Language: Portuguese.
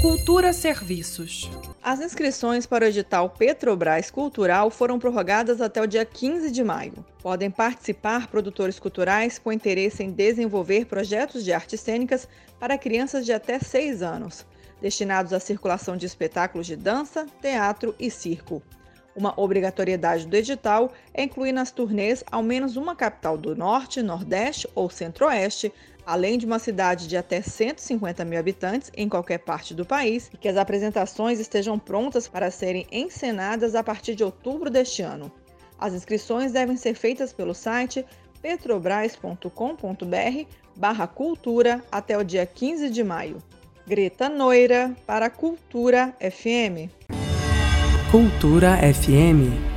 Cultura Serviços. As inscrições para o edital Petrobras Cultural foram prorrogadas até o dia 15 de maio. Podem participar produtores culturais com interesse em desenvolver projetos de artes cênicas para crianças de até 6 anos, destinados à circulação de espetáculos de dança, teatro e circo. Uma obrigatoriedade do edital é incluir nas turnês ao menos uma capital do Norte, Nordeste ou Centro-Oeste, além de uma cidade de até 150 mil habitantes em qualquer parte do país, e que as apresentações estejam prontas para serem encenadas a partir de outubro deste ano. As inscrições devem ser feitas pelo site petrobras.com.br barra cultura até o dia 15 de maio. Greta Noira para Cultura FM. Cultura FM